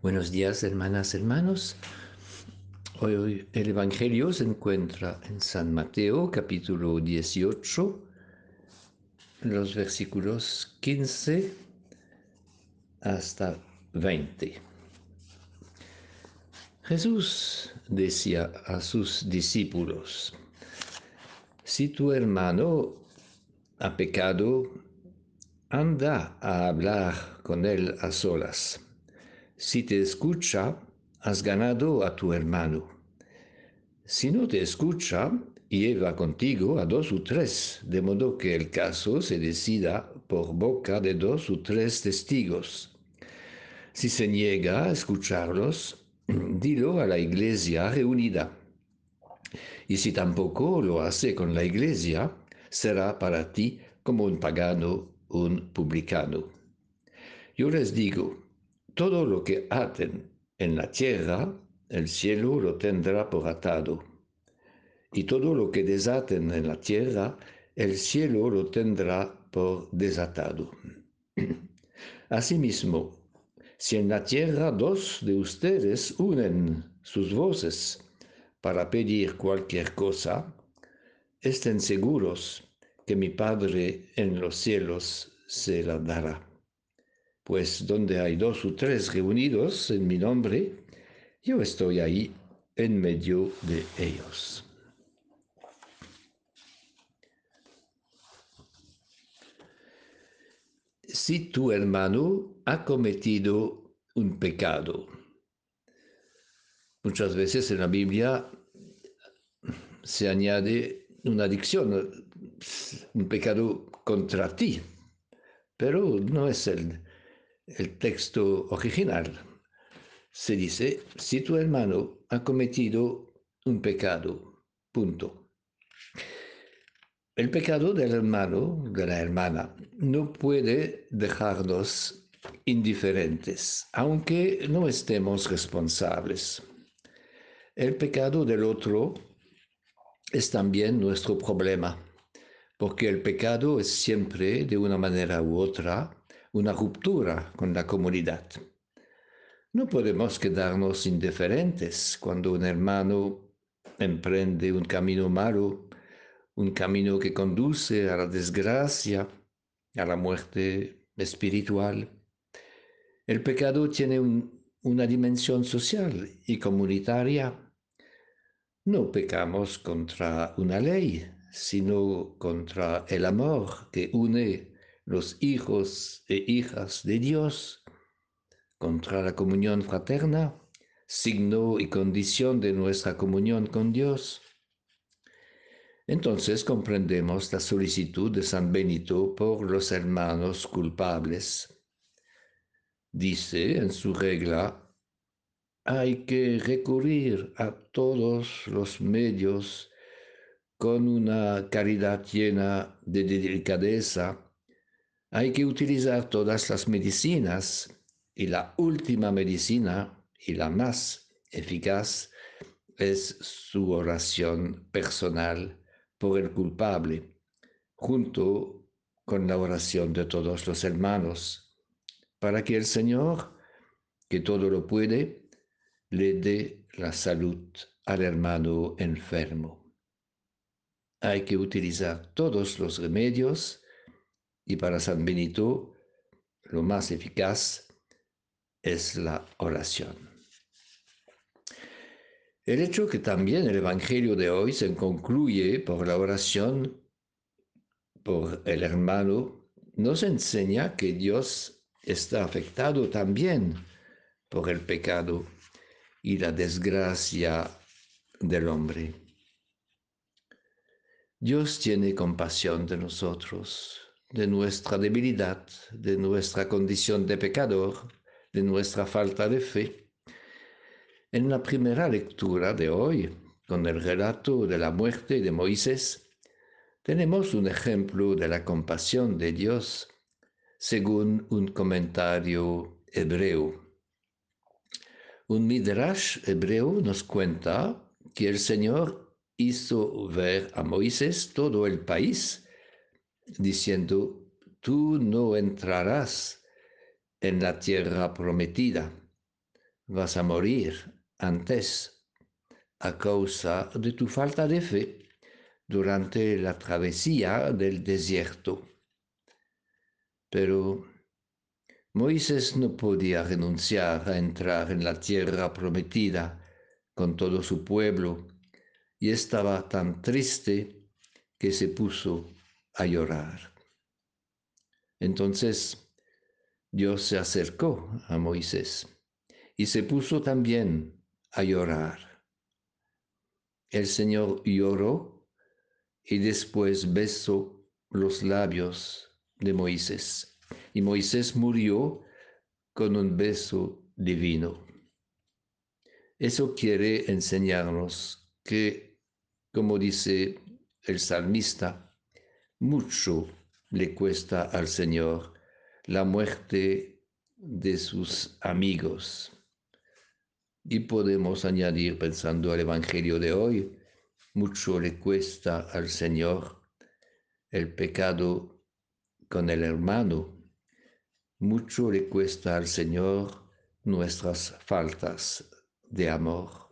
Buenos días, hermanas, hermanos. Hoy el Evangelio se encuentra en San Mateo, capítulo 18, los versículos 15 hasta 20. Jesús decía a sus discípulos, si tu hermano ha pecado, anda a hablar con él a solas si te escucha, has ganado a tu hermano. Si no te escucha, lleva contigo a dos o tres, de modo que el caso se decida por boca de dos o tres testigos. Si se niega a escucharlos, dilo a la iglesia reunida. Y si tampoco lo hace con la iglesia, será para ti como un pagano, un publicano. Yo les digo, todo lo que aten en la tierra, el cielo lo tendrá por atado. Y todo lo que desaten en la tierra, el cielo lo tendrá por desatado. Asimismo, si en la tierra dos de ustedes unen sus voces para pedir cualquier cosa, estén seguros que mi Padre en los cielos se la dará pues donde hay dos o tres reunidos en mi nombre, yo estoy ahí en medio de ellos. Si tu hermano ha cometido un pecado, muchas veces en la Biblia se añade una adicción, un pecado contra ti, pero no es el, el texto original, se dice, si tu hermano ha cometido un pecado, punto. El pecado del hermano, de la hermana, no puede dejarnos indiferentes, aunque no estemos responsables. El pecado del otro es también nuestro problema, porque el pecado es siempre, de una manera u otra, una ruptura con la comunidad. No podemos quedarnos indiferentes cuando un hermano emprende un camino malo, un camino que conduce a la desgracia, a la muerte espiritual. El pecado tiene una dimensión social y comunitaria. No pecamos contra una ley, sino contra el amor que une los hijos e hijas de Dios contra la comunión fraterna, signo y condición de nuestra comunión con Dios. Entonces comprendemos la solicitud de San Benito por los hermanos culpables. Dice en su regla, hay que recurrir a todos los medios con una caridad llena de delicadeza hay que utilizar todas las medicinas y la última medicina y la más eficaz es su oración personal por el culpable, junto con la oración de todos los hermanos, para que el Señor, que todo lo puede, le dé la salud al hermano enfermo. Hay que utilizar todos los remedios y para San Benito, lo más eficaz es la oración. El hecho que también el Evangelio de hoy se concluye por la oración por el hermano nos enseña que Dios está afectado también por el pecado y la desgracia del hombre. Dios tiene compasión de nosotros de nuestra debilidad, de nuestra condición de pecador, de nuestra falta de fe. En la primera lectura de hoy, con el relato de la muerte de Moisés, tenemos un ejemplo de la compasión de Dios según un comentario hebreo. Un midrash hebreo nos cuenta que el Señor hizo ver a Moisés todo el país diciendo, tú no entrarás en la tierra prometida, vas a morir antes a causa de tu falta de fe durante la travesía del desierto. Pero Moisés no podía renunciar a entrar en la tierra prometida con todo su pueblo y estaba tan triste que se puso a llorar. Entonces Dios se acercó a Moisés y se puso también a llorar. El Señor lloró y después besó los labios de Moisés y Moisés murió con un beso divino. Eso quiere enseñarnos que, como dice el salmista, mucho le cuesta al Señor la muerte de sus amigos. Y podemos añadir, pensando al Evangelio de hoy, mucho le cuesta al Señor el pecado con el hermano, mucho le cuesta al Señor nuestras faltas de amor.